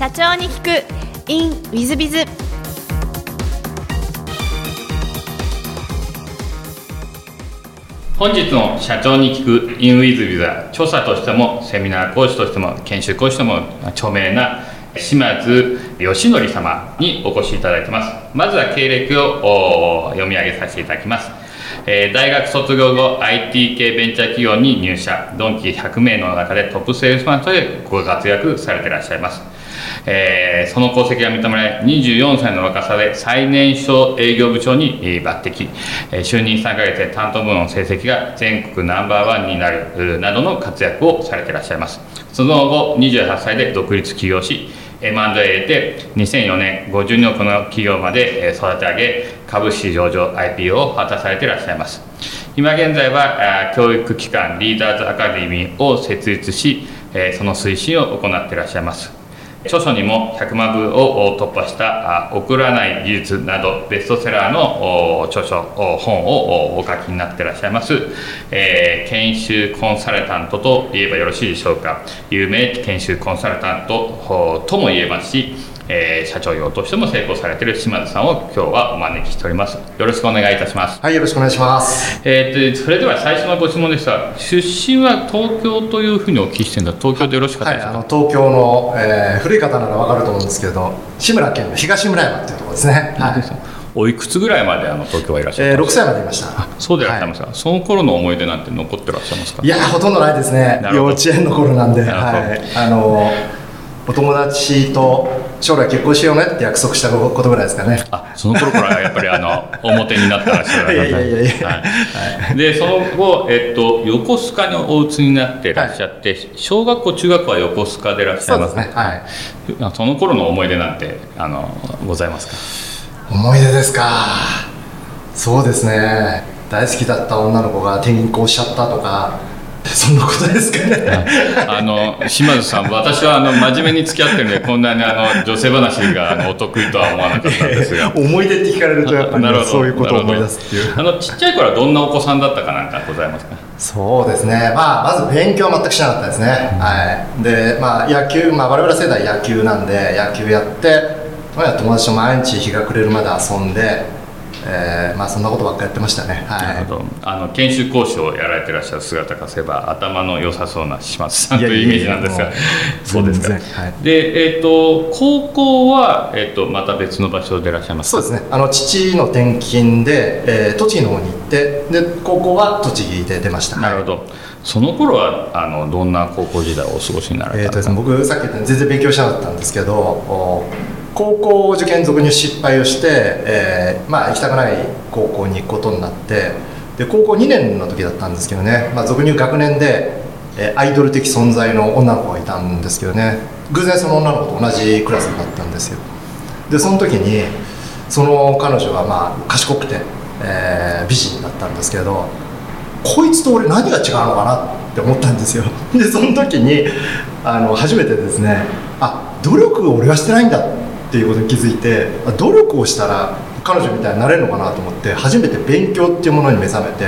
社長に聞く。In ウィズビズ本日の社長に聞く in ウィズビズは著者としてもセミナー講師としても研修講師とも著名な島津義則様にお越しいただいてます。まずは経歴を読み上げさせていただきます。えー、大学卒業後 IT 系ベンチャー企業に入社。ドンキ100名の中でトップセールスマンとしてご活躍されていらっしゃいます。えー、その功績が認められ24歳の若さで最年少営業部長に抜擢、え、就任3ヶ月で担当部の成績が全国ナンバーワンになるなどの活躍をされていらっしゃいます。その後28歳で独立起業し M&A で2004年52億の企業まで育て上げ株式上場 IPO を果たされていらっしゃいます。今現在は教育機関リーダーズアカデミーを設立しその推進を行っていらっしゃいます。著書にも100万部を突破した「送らない技術」などベストセラーの著書本をお書きになってらっしゃいます、えー、研修コンサルタントといえばよろしいでしょうか。有名研修コンサルタントとも言えますしえー、社長業としても成功されている島津さんを今日はお招きしております。よろしくお願いいたします。はいよろしくお願いします。えー、とそれでは最初のご質問ですが出身は東京というふうにお聞きしてるんだ。東京でよろしかったですか、はい、あの東京の、えー、古い方ならわかると思うんですけど志村県の東村山っていうところですね、はい、おいくつぐらいまであの東京はいらっしゃる、えー、6歳までいました。そうでいらっしゃいますか、はい、その頃の思い出なんて残ってらっしゃいますか？いやほとんどないですね。幼稚園の頃なんで。はい。あのお友達と将来結婚しようねって約束したことぐらいですかね。あその頃からやっぱりあの 表になったらしいい。やいやいやいや、はい、でその後、えっと、横須賀のお家になっていらっしゃって、はい、小学校中学校は横須賀でいらっしゃいますね。はい。その頃の思い出なんてあのございますか？思い出ですか。そうですね。大好きだった女の子が転校しちゃったとか そんなことですかね。あの島津さん、私はあの真面目に付き合ってるんで、こんなにあの女性話があのお得意とは思わなかったんですが。思い出って聞かれると、やっぱり、ね、そういうことを思い出すっていう。あのちっちゃい頃はどんなお子さんだったかなんかございますか？そうですね。まあまず勉強は全くしなかったですね。うん、はい。で、まあ野球、まあ我々世代野球なんで野球やって、まあ友達と毎日日が暮れるまで遊んで。えー、まあそんなことばっかやってましたね、はい、なるほど。あの研修講師をやられてらっしゃる姿からすれば頭の良さそうな島津さんというイメージなんですが。そうですか、はい、で、えーと、高校は、えーと、また別の場所でいらっしゃいますそうですね。あの父の転勤で、えー、栃木の方に行ってで高校は栃木で出ました。なるほど、その頃はあのどんな高校時代をお過ごしになられたんですか、えー、僕さっき言った全然勉強しなかったんですけど高校受験俗に失敗をして、えー、まあ行きたくない高校に行くことになってで高校2年の時だったんですけどね、まあ、俗に言う学年で、えー、アイドル的存在の女の子がいたんですけどね偶然その女の子と同じクラスになったんですよ。でその時にその彼女はまあ賢くて、えー、美人だったんですけどこいつと俺何が違うのかなって思ったんですよ。でその時にあの初めてですねあ努力を俺はしてないんだっていうことに気づいて努力をしたら彼女みたいになれるのかなと思って初めて勉強っていうものに目覚めて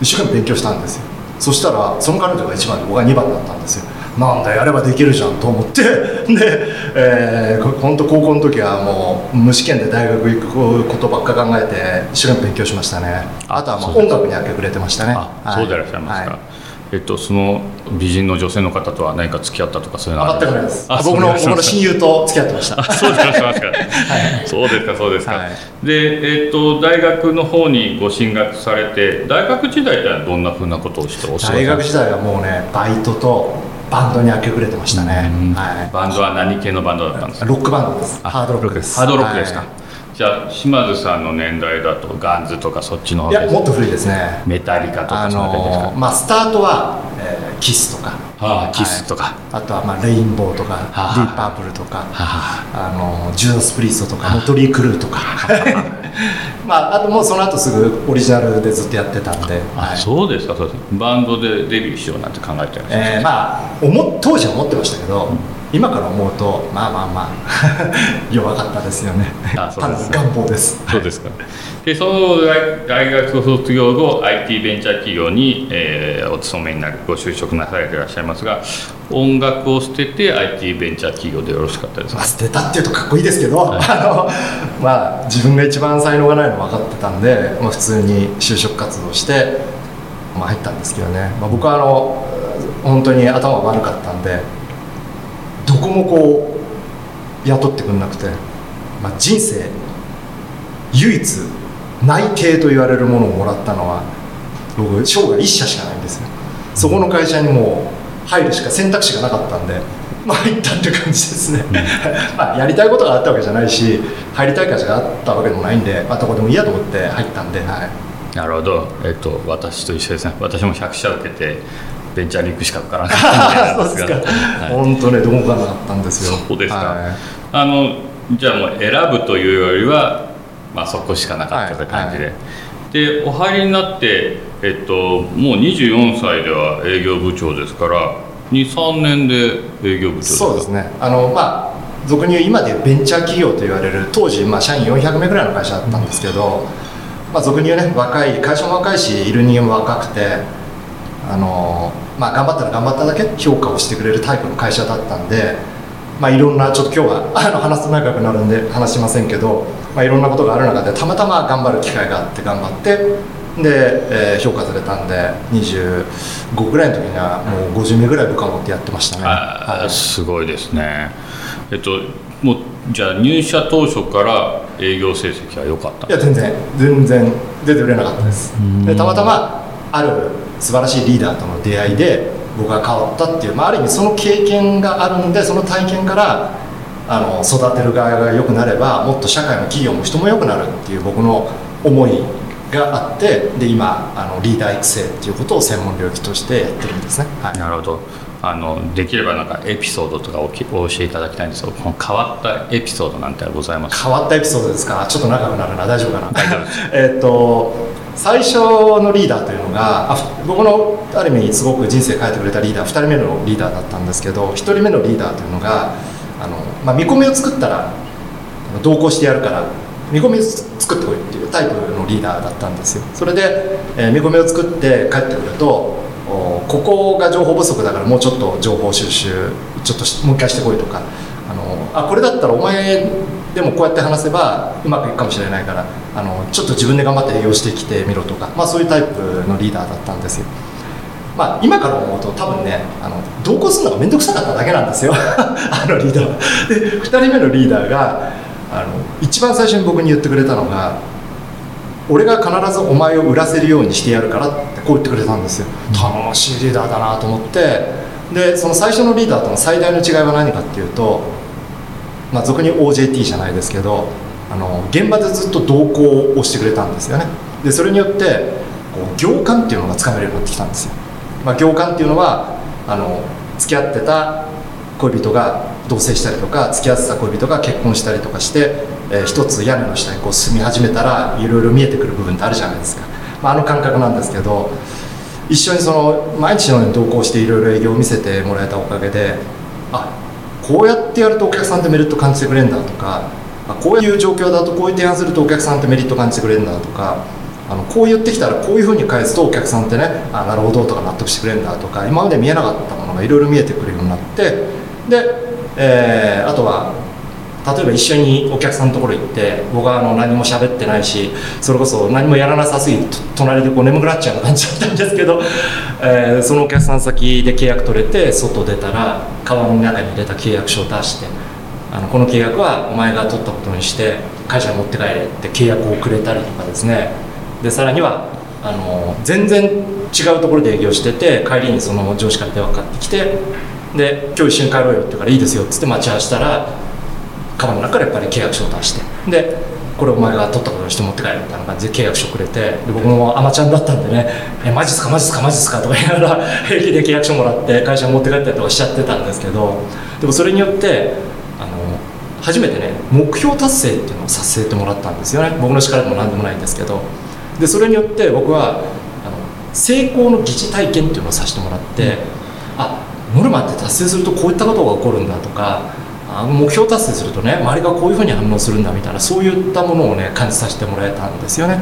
一生懸命勉強したんですよ。そしたらその彼女が1番で僕が2番だったんですよ。なんだやればできるじゃんと思って で、えー、本当高校の時はもう無試験で大学行くことばっか考えて一生懸命勉強しましたね。あとはまあ音楽に明け暮れてましたね。そうでいらっしゃいますか、はいえっと、その美人の女性の方とは何か付き合ったとかそういうのは？全くないです。僕の僕の親友と付き合ってました。そうですか、はい、そうですか。そうですか、はい、で、えっと、大学の方にご進学されて大学時代ではどんなふうなことをしてお大学時代はもうねバイトとバンドに明け暮れてましたね、はい、バンドは何系のバンドだったんですか？ロックバンドです。ハードロックです。ハードロックですか、じゃあ島津さんの年代だとガンズとかそっちのいやもっと古いですね。メタリカとかあのー、まあスタートは、えー、キスとか。ああキスとか、あとはまあレインボーとか、はあ、ディープパープルとか、はあ、あ。のジュース・プリーストとか、ノトリー・クルーとか。まあ、あともうその後すぐオリジナルでずっとやってたんで、はい、そうですかそうです。バンドでデビューしようなんて考えてるんですか、えー、まあ思当時は思ってましたけど、今から思うとまあまあまあ 弱かったですよね。あそうです願望です。そうですか。でその大大学を卒業後 IT ベンチャー企業に、えーお勤めになるご就職なされていらっしゃいますが音楽を捨てて IT ベンチャー企業でよろしかったですか？まあ、捨てたっていうとかっこいいですけど、あのまあ、自分が一番才能がないの分かってたんで、まあ、普通に就職活動して、まあ、入ったんですけどね、まあ、僕はあの本当に頭悪かったんでどこもこう雇ってくれなくて、まあ、人生唯一内定と言われるものをもらったのは僕生涯1社しかないんですよ。そこの会社にもう入るしか選択肢がなかったんでまあ入ったって感じですね、まあやりたいことがあったわけじゃないし入りたい会社があったわけでもないんで、まあ、どこでもいいやと思って入ったんで、はい、なるほど、えっと、私と一緒ですね。私も100社受けてベンチャーに行くしか受からなか。った本当ねどうもかなかったんですよ。そうですか、はい。あのじゃあもう選ぶというよりは、まあ、そこしかなかったという感じで、はい。でお入りになって、えっと、もう24歳では営業部長ですから23年で営業部長ですか？そうですね。あのまあ俗に言う今でベンチャー企業と言われる当時、まあ、社員400名ぐらいの会社だったんですけど、まあ、俗に言うね若い会社も若いしいる人間も若くてあの、まあ、頑張ったら頑張っただけ評価をしてくれるタイプの会社だったんで、まあ、いろんなちょっと今日は あの話すと長くなるんで話しませんけど、まあ、いろんなことがある中でたまたま頑張る機会があって頑張ってで、えー評価されたんで25ぐらいの時にはもう50名ぐらい部下を持ってやってましたね。はい。すごいですね。えっともうじゃあ入社当初から営業成績は良かったいや全然全然出て売れなかったです。でたまたまある素晴らしいリーダーとの出会いで僕が変わったっていう、まあ、ある意味その経験があるんでその体験からあの育てる側が良くなればもっと社会も企業も人も良くなるっていう僕の思いがあってで今あのリーダー育成っていうことを専門領域としてやってるんですね、はい。なるほど。あのできればなんかエピソードとかおきお教えいただきたいんですけどこの変わったエピソードなんてございますか？変わったエピソードですか？ちょっと長くなるな。大丈夫かな？えっと最初のリーダーというのがあ僕のある意味すごく人生変えてくれたリーダー2人目のリーダーだったんですけど1人目のリーダーというのがあの、まあ、見込みを作ったら同行してやるから見込みを作ってこいっていうタイプのリーダーだったんですよ。それで、えー見込みを作って帰ってくるとおここが情報不足だからもうちょっと情報収集ちょっともう一回してこいとかあのあこれだったらお前でもこうやって話せばうまくいくかもしれないからあのちょっと自分で頑張って営業してきてみろとか、まあ、そういうタイプのリーダーだったんですよ。まあ、今から思うと多分ねあの同行するのが面倒くさかっただけなんですよ。あのリーダー。はで2人目のリーダーがあの一番最初に僕に言ってくれたのが俺が必ずお前を売らせるようにしてやるからってこう言ってくれたんですよ。頼もしいリーダーだなと思って。でその最初のリーダーとの最大の違いは何かっていうと、まあ、俗に OJT じゃないですけどあの現場でずっと同行をしてくれたんですよね。でそれによってこう行間っていうのがつかめるようになってきたんですよ、まあ、行間っていうのはあの付き合ってた恋人が同棲したりとか付き合ってた恋人が結婚したりとかして、えー一つ屋根の下にこう住み始めたらいろいろ見えてくる部分ってあるじゃないですか、まあ、あの感覚なんですけど一緒にその毎日のように同行していろいろ営業を見せてもらえたおかげであこうやってやるとお客さんってメリット感じてくれるんだとかあこういう状況だとこういう提案するとお客さんってメリット感じてくれるんだとかあのこう言ってきたらこういうふうに返すとお客さんってねあなるほどとか納得してくれるんだとか今まで見えなかったものがいろいろ見えてくるようになってで、えーあとは例えば一緒にお客さんのところ行って僕はあの何も喋ってないしそれこそ何もやらなさすぎて隣でこう眠くなっちゃうような感じだったんですけど、えーそのお客さん先で契約取れて外出たら川の中に入れた契約書を出してあのこの契約はお前が取ったことにして会社に持って帰れって契約をくれたりとかですね。でさらにはあの全然違うところで営業してて帰りにその上司から電話かかってきてで今日一緒に帰ろうよって言うからいいですよっつって待ち合わせたらカバンの中からやっぱり契約書を出して。でこれお前が取ったことにして持って帰るみたいな感じで契約書くれて。で僕もアマちゃんだったんでね「えマジっすか？マジっすか？マジっすか」とか言いながら 平気で契約書もらって会社に持って帰ったりとかしちゃってたんですけど。でもそれによってあの初めてね目標達成っていうのをさせてもらったんですよね。僕の力でも何でもないんですけど。でそれによって僕はあの成功の疑似体験っていうのをさせてもらって、あノルマって達成するとこういったことが起こるんだとかあ目標達成するとね周りがこういうふうに反応するんだみたいなそういったものをね感じさせてもらえたんですよね。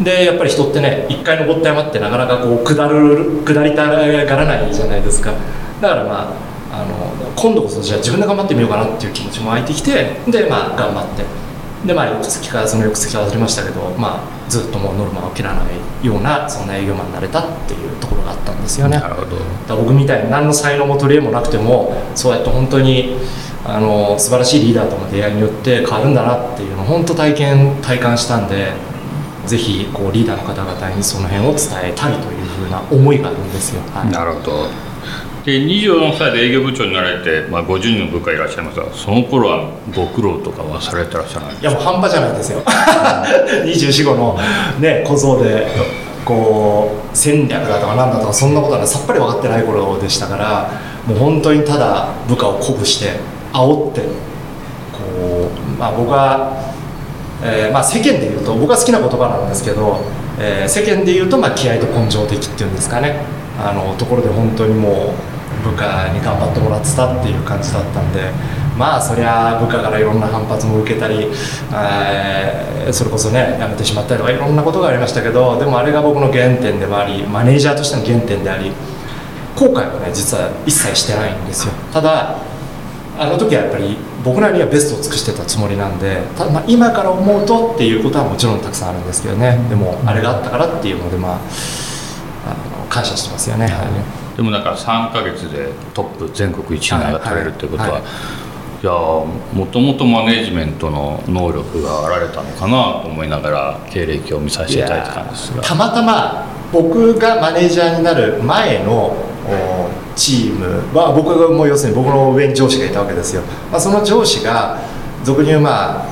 でやっぱり人ってね一回登って山ってなかなかこう下る下りたがらないじゃないですか。だからまああの今度こそじゃあ自分で頑張ってみようかなっていう気持ちも湧いてきてでまあ頑張って。でまあ翌月かその翌月は忘れましたけど、まあ、ずっともうノルマを切らないようなそんな営業マンになれたっていうところがあったんですよね。なるほど。だ僕みたいに何の才能も取り柄もなくてもそうやって本当にあの素晴らしいリーダーとの出会いによって変わるんだなっていうのを本当体験体感したんでぜひこうリーダーの方々にその辺を伝えたいというふうな思いがあるんですよ、はい、なるほど。で24歳で営業部長になられて、まあ、50人の部下いらっしゃいますがその頃はご苦労とかはされてらっしゃらないいやもう半端じゃないですよ。24号のね小僧でこう戦略だとかなんだとかそんなことは、ね、さっぱり分かってない頃でしたからもう本当にただ部下を鼓舞して煽ってこう、まあ、僕は、えーまあ、世間で言うと僕は好きな言葉なんですけど、えー世間で言うと、まあ、気合と根性的っていうんですかね。あのところで本当にもう部下に頑張ってもらってたっていう感じだったんでまあそりゃ部下からいろんな反発も受けたり、えーそれこそね辞めてしまったりとかいろんなことがありましたけどでもあれが僕の原点でもありマネージャーとしての原点であり後悔はね実は一切してないんですよ。ただあの時はやっぱり僕なりにはベストを尽くしてたつもりなんでただまあ今から思うとっていうことはもちろんたくさんあるんですけどね。でもあれがあったからっていうのでまああの感謝してますよね、はい。でもなんか3か月でトップ全国1位がれるってことは、はい。い。やーもともとマネジメントの能力があられたのかなと思いながら経歴を見させていただいてたんですが。たまたま僕がマネージャーになる前のおチームは僕がもう要するに僕の上に上司がいたわけですよ、まあ、その上司が俗に言うまあ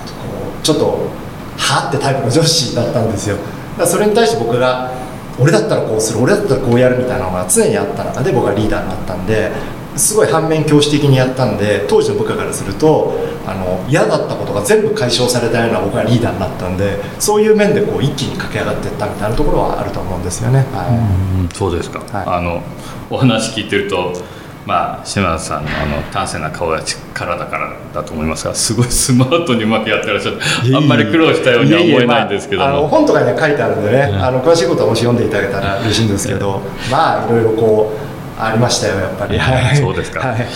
ちょっとはってタイプの上司だったんですよ。だからそれに対して僕が俺だったらこうする俺だったらこうやるみたいなのが常にあった中で僕がリーダーになったんですごい反面教師的にやったんで当時の部下からするとあの嫌だったことが全部解消されたような僕がリーダーになったんでそういう面でこう一気に駆け上がっていったみたいなところはあると思うんですよね、はいうんそうですか、はい。あのお話聞いてるとまあ島津さんのあの端正な顔や力だからだと思いますがすごい スマートにうまくやってらっしゃってあんまり苦労したようには思えないんですけどまああのも本とかには書いてあるんでね、あの詳しいことはもし読んでいただけたら嬉しいんですけど、まあいろいろこうありましたよやっぱり、はい。そうですか。はい。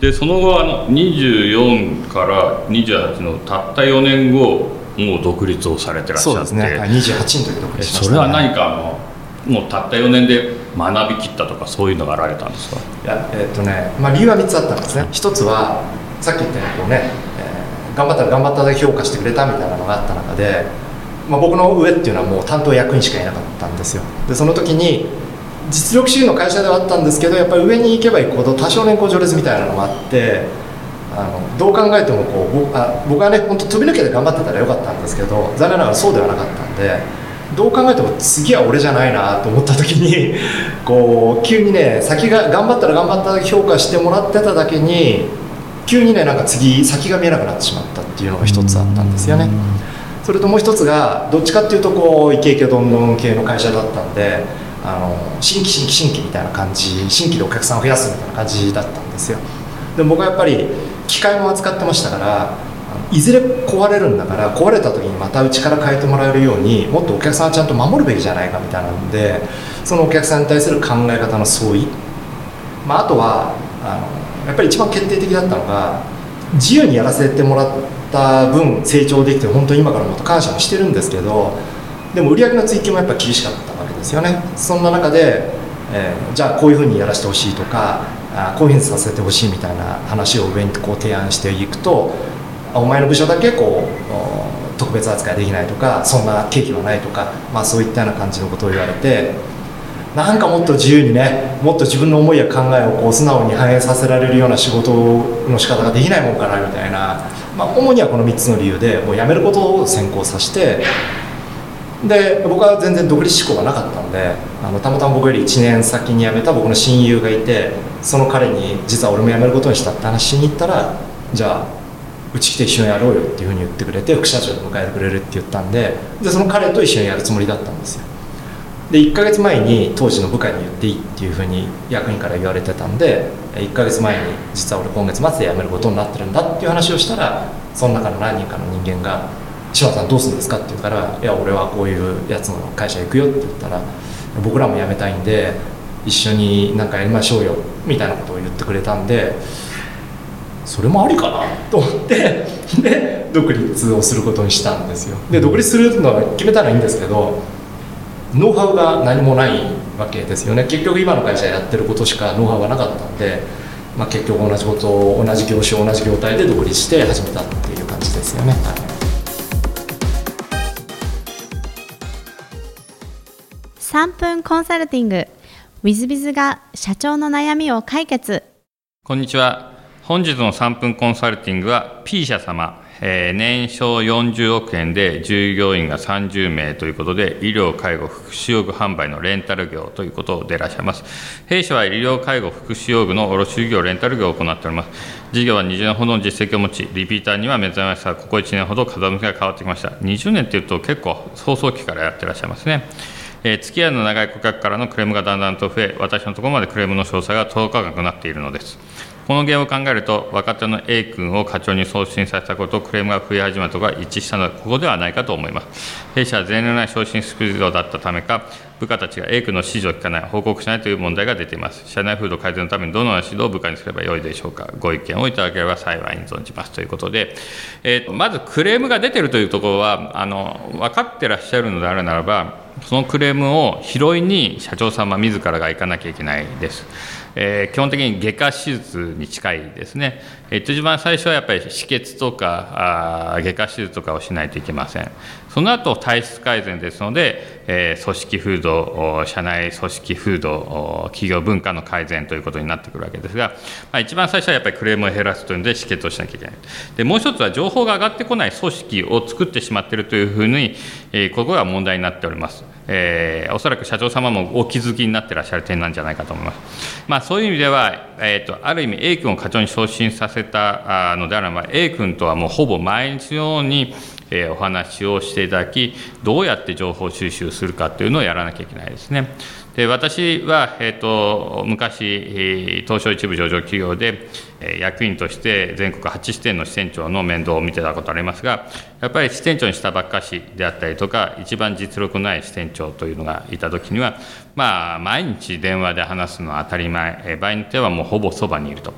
でその後あの24から28のたった4年後もう独立をされてらっしゃって。そうですね、はい、28の時独え立しました、ね、それは何かあのもうたった4年で学びきったとかそういうのがあられたんですか？いやえっとね、まあ、理由は3つあったんですね。一つはさっき言ったようにこうね、えー頑張ったら頑張っただけ評価してくれたみたいなのがあった中で、まあ、僕の上っていうのはもう担当役員しかいなかったんですよ。でその時に実力主義の会社ではあったんですけどやっぱり上に行けば行くほど多少年功序列みたいなのがあってあのどう考えてもこう僕あ僕はね本当飛び抜けて頑張ってたらよかったんですけど残念ながらそうではなかったんでどう考えても次は俺じゃないなと思った時に こう急にね先が頑張ったら頑張った評価してもらってただけに急にねなんか次先が見えなくなってしまったっていうのが一つあったんですよね。それともう一つがどっちかっていうとこうイケイケどんどん系の会社だったんであの新規新規新規みたいな感じ新規でお客さんを増やすみたいな感じだったんですよ。でも僕はやっぱり機械も扱ってましたからいずれ壊れるんだから壊れた時にまたうちから変えてもらえるようにもっとお客さんはちゃんと守るべきじゃないかみたいなのでそのお客さんに対する考え方の相違、まあ、あとはあのやっぱり一番決定的だったのが自由にやらせてもらった分成長できて本当に今からもっと感謝もしてるんですけどでも売り上げの追求もやっぱ厳しかった。ですよね。そんな中で、えーじゃあこういうふうにやらせてほしいとかあこういうふうにさせてほしいみたいな話を上にこう提案していくとお前の部署だけこう特別扱いできないとかそんな契機はないとか、まあ、そういったような感じのことを言われてなんかもっと自由にねもっと自分の思いや考えをこう素直に反映させられるような仕事の仕方ができないもんかなみたいな、まあ、主にはこの3つの理由でもう辞めることを先行させてで僕は全然独立志向がなかったんであのたまたま僕より1年先に辞めた僕の親友がいてその彼に実は俺も辞めることにしたって話しに行ったらじゃあうち来て一緒にやろうよっていうふうに言ってくれて副社長で迎えてくれるって言ったんででその彼と一緒にやるつもりだったんですよ。で1ヶ月前に当時の部下に言っていいっていうふうに役員から言われてたんで1ヶ月前に実は俺今月末で辞めることになってるんだっていう話をしたらその中の何人かの人間が「柴田さんどうするんですか?」って言うから「いや俺はこういうやつの会社行くよ」って言ったら「僕らも辞めたいんで一緒になんかやりましょうよ」みたいなことを言ってくれたんでそれもありかな？と思ってで独立をすることにしたんですよ。で独立するのは決めたらいいんですけどノウハウが何もないわけですよね。結局今の会社やってることしかノウハウがなかったんで、まあ、結局同じことを同じ業種同じ業態で独立して始めたっていう感じですよね、はい。3分コンサルティング w i z b i z が社長の悩みを解決こんにちは本日の3分コンサルティングは P 社様えー、年商40億円で従業員が30名ということで、医療、介護、福祉用具販売のレンタル業ということでいらっしゃいます。弊社は医療、介護、福祉用具の卸業、レンタル業を行っております。事業は20年ほどの実績を持ち、リピーターには目覚めました、ここ1年ほど風向きが変わってきました。20年っていうと結構、早々期からやってらっしゃいますね。えー、付き合いの長い顧客からのクレームがだんだんと増え、私のところまでクレームの詳細が届かなくなっているのです。この原因を考えると、若手の A 君を課長に送信させたこと、クレームが増え始めたとが一致したのは、ここではないかと思います。弊社は前例ない昇進スピードだったためか、部下たちが A 君の指示を聞かない、報告しないという問題が出ています。社内風土改善のためにどのような指導を部下にすればよいでしょうか。ご意見をいただければ幸いに存じますということで、えー、まずクレームが出てるというところは、あの分かってらっしゃるのであるならば、そのクレームを拾いに社長様自らが行かなきゃいけないです。えー、基本的に外科手術に近いですね、えー、一番最初はやっぱり止血とかあ外科手術とかをしないといけません。その後体質改善ですので、えー、組織風土社内組織風土企業文化の改善ということになってくるわけですが、まあ、一番最初はやっぱりクレームを減らすというので止血をしなきゃいけない。でもう一つは情報が上がってこない組織を作ってしまっているというふうに、えー、ここが問題になっております。えー、おそらく社長様もお気づきになってらっしゃる点なんじゃないかと思います。まあ、そういう意味では、えーと、ある意味 A 君を課長に昇進させたのであれば A 君とはもうほぼ毎日のように、え、お話をしていただきどうやって情報収集するかというのをやらなきゃいけないですね。で私は、えーと、昔、東証一部上場企業で役員として全国8支店の支店長の面倒を見てたことありますが、やっぱり支店長にしたばっかしであったりとか、一番実力のない支店長というのがいたときには、まあ、毎日電話で話すのは当たり前、場合によってはもうほぼそばにいると。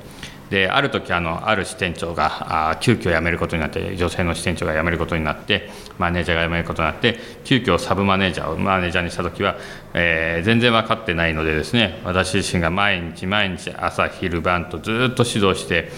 である時あのある支店長があ急遽辞めることになって女性の支店長が辞めることになってマネージャーが辞めることになって急遽サブマネージャーをマネージャーにした時は、えー、全然分かってないのでですね私自身が毎日毎日朝昼晩とずっと指導して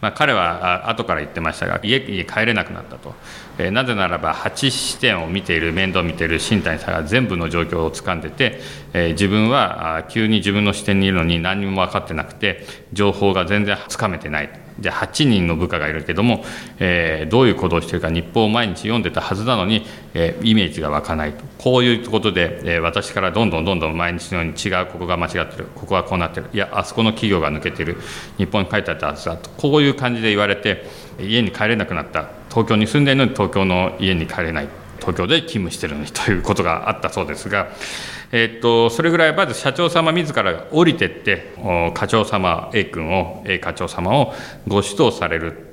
まあ、彼は後から言ってましたが家に帰れなくなったと、えー、なぜならば8視点を見ている面倒を見ている新谷さんが全部の状況をつかんでて、えー、自分は急に自分の視点にいるのに何も分かってなくて情報が全然つかめてないじゃあ8人の部下がいるけども、えー、どういう行動をしているか日報を毎日読んでたはずなのに、えー、イメージが湧かないと。こういうことで、えー、私からどんどんどんどん毎日のように違うここが間違ってるここはこうなってる。いやあそこの企業が抜けてる。日本に書いてあったはずだと。こういう感じで言われて家に帰れなくなった。東京に住んでいるのに東京の家に帰れない。東京で勤務してるのにということがあったそうですが、えっと、それぐらいまず社長様自ら降りてって課長様 A 君を A 課長様をご指導される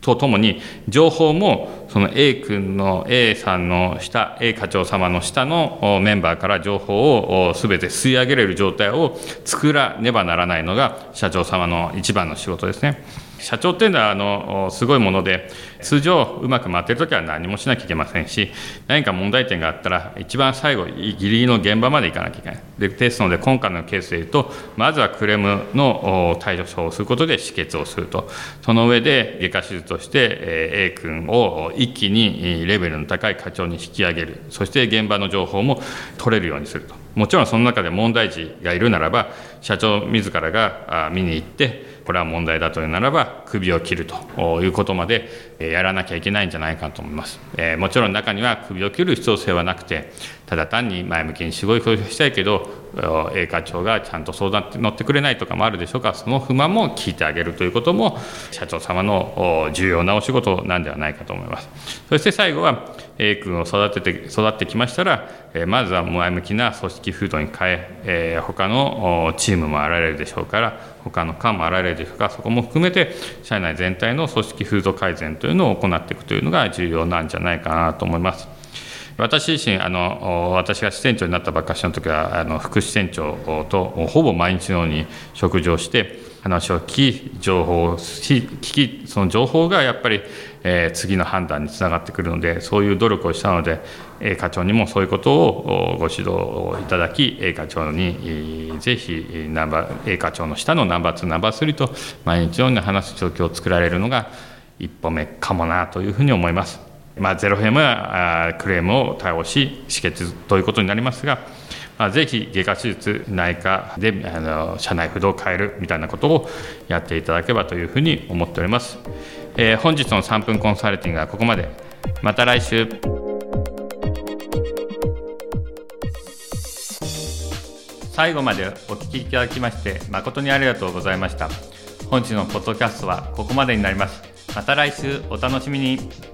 とともに情報もその A 君の A さんの下 A 課長様の下のメンバーから情報を全て吸い上げれる状態を作らねばならないのが社長様の一番の仕事ですね。社長っていうのはあのすごいもので通常うまく回ってる時は何もしなきゃいけませんし何か問題点があったら一番最後ギリギリの現場まで行かなきゃいけない。でですので今回のケースでいうとまずはクレームの対処法をすることで止血をすると。その上で外科手術として A 君を一気にレベルの高い課長に引き上げる。そして現場の情報も取れるようにすると。もちろんその中で問題児がいるならば社長自らが見に行ってこれは問題だというならば首を切るということまでやらなきゃいけないんじゃないかと思います、えもちろん中には首を切る必要性はなくてただ単に前向きにすごい表したいけど A 課長がちゃんと相談って乗ってくれないとかもあるでしょうかその不満も聞いてあげるということも社長様の重要なお仕事なんではないかと思います。そして最後は A 君を育てて育ってきましたらまずは前向きな組織風土に変ええ他のチームもあられるでしょうから他の官もあられるでしょうかそこも含めて社内全体の組織風土改善というのを行っていくというのが重要なんじゃないかなと思います。私自身あの私が支店長になったばっかしの時はあの副支店長とほぼ毎日のように食事をして話を聞き情報を聞きその情報がやっぱり、え、次の判断につながってくるのでそういう努力をしたので A 課長にもそういうことをご指導いただき A 課長にぜひナンバー A 課長の下のナンバー2ナンバー3と毎日のように話す状況を作られるのが一歩目かもなというふうに思います。まあ、ゼロフェムはクレームを対応し止血ということになりますがまあ、ぜひ外科手術内科であの社内不動を変えるみたいなことをやっていただければというふうに思っております、えー、本日の3分コンサルティングはここまで。また来週。最後までお聞きいただきまして誠にありがとうございました。本日のポッドキャストはここまでになります。また来週。お楽しみに。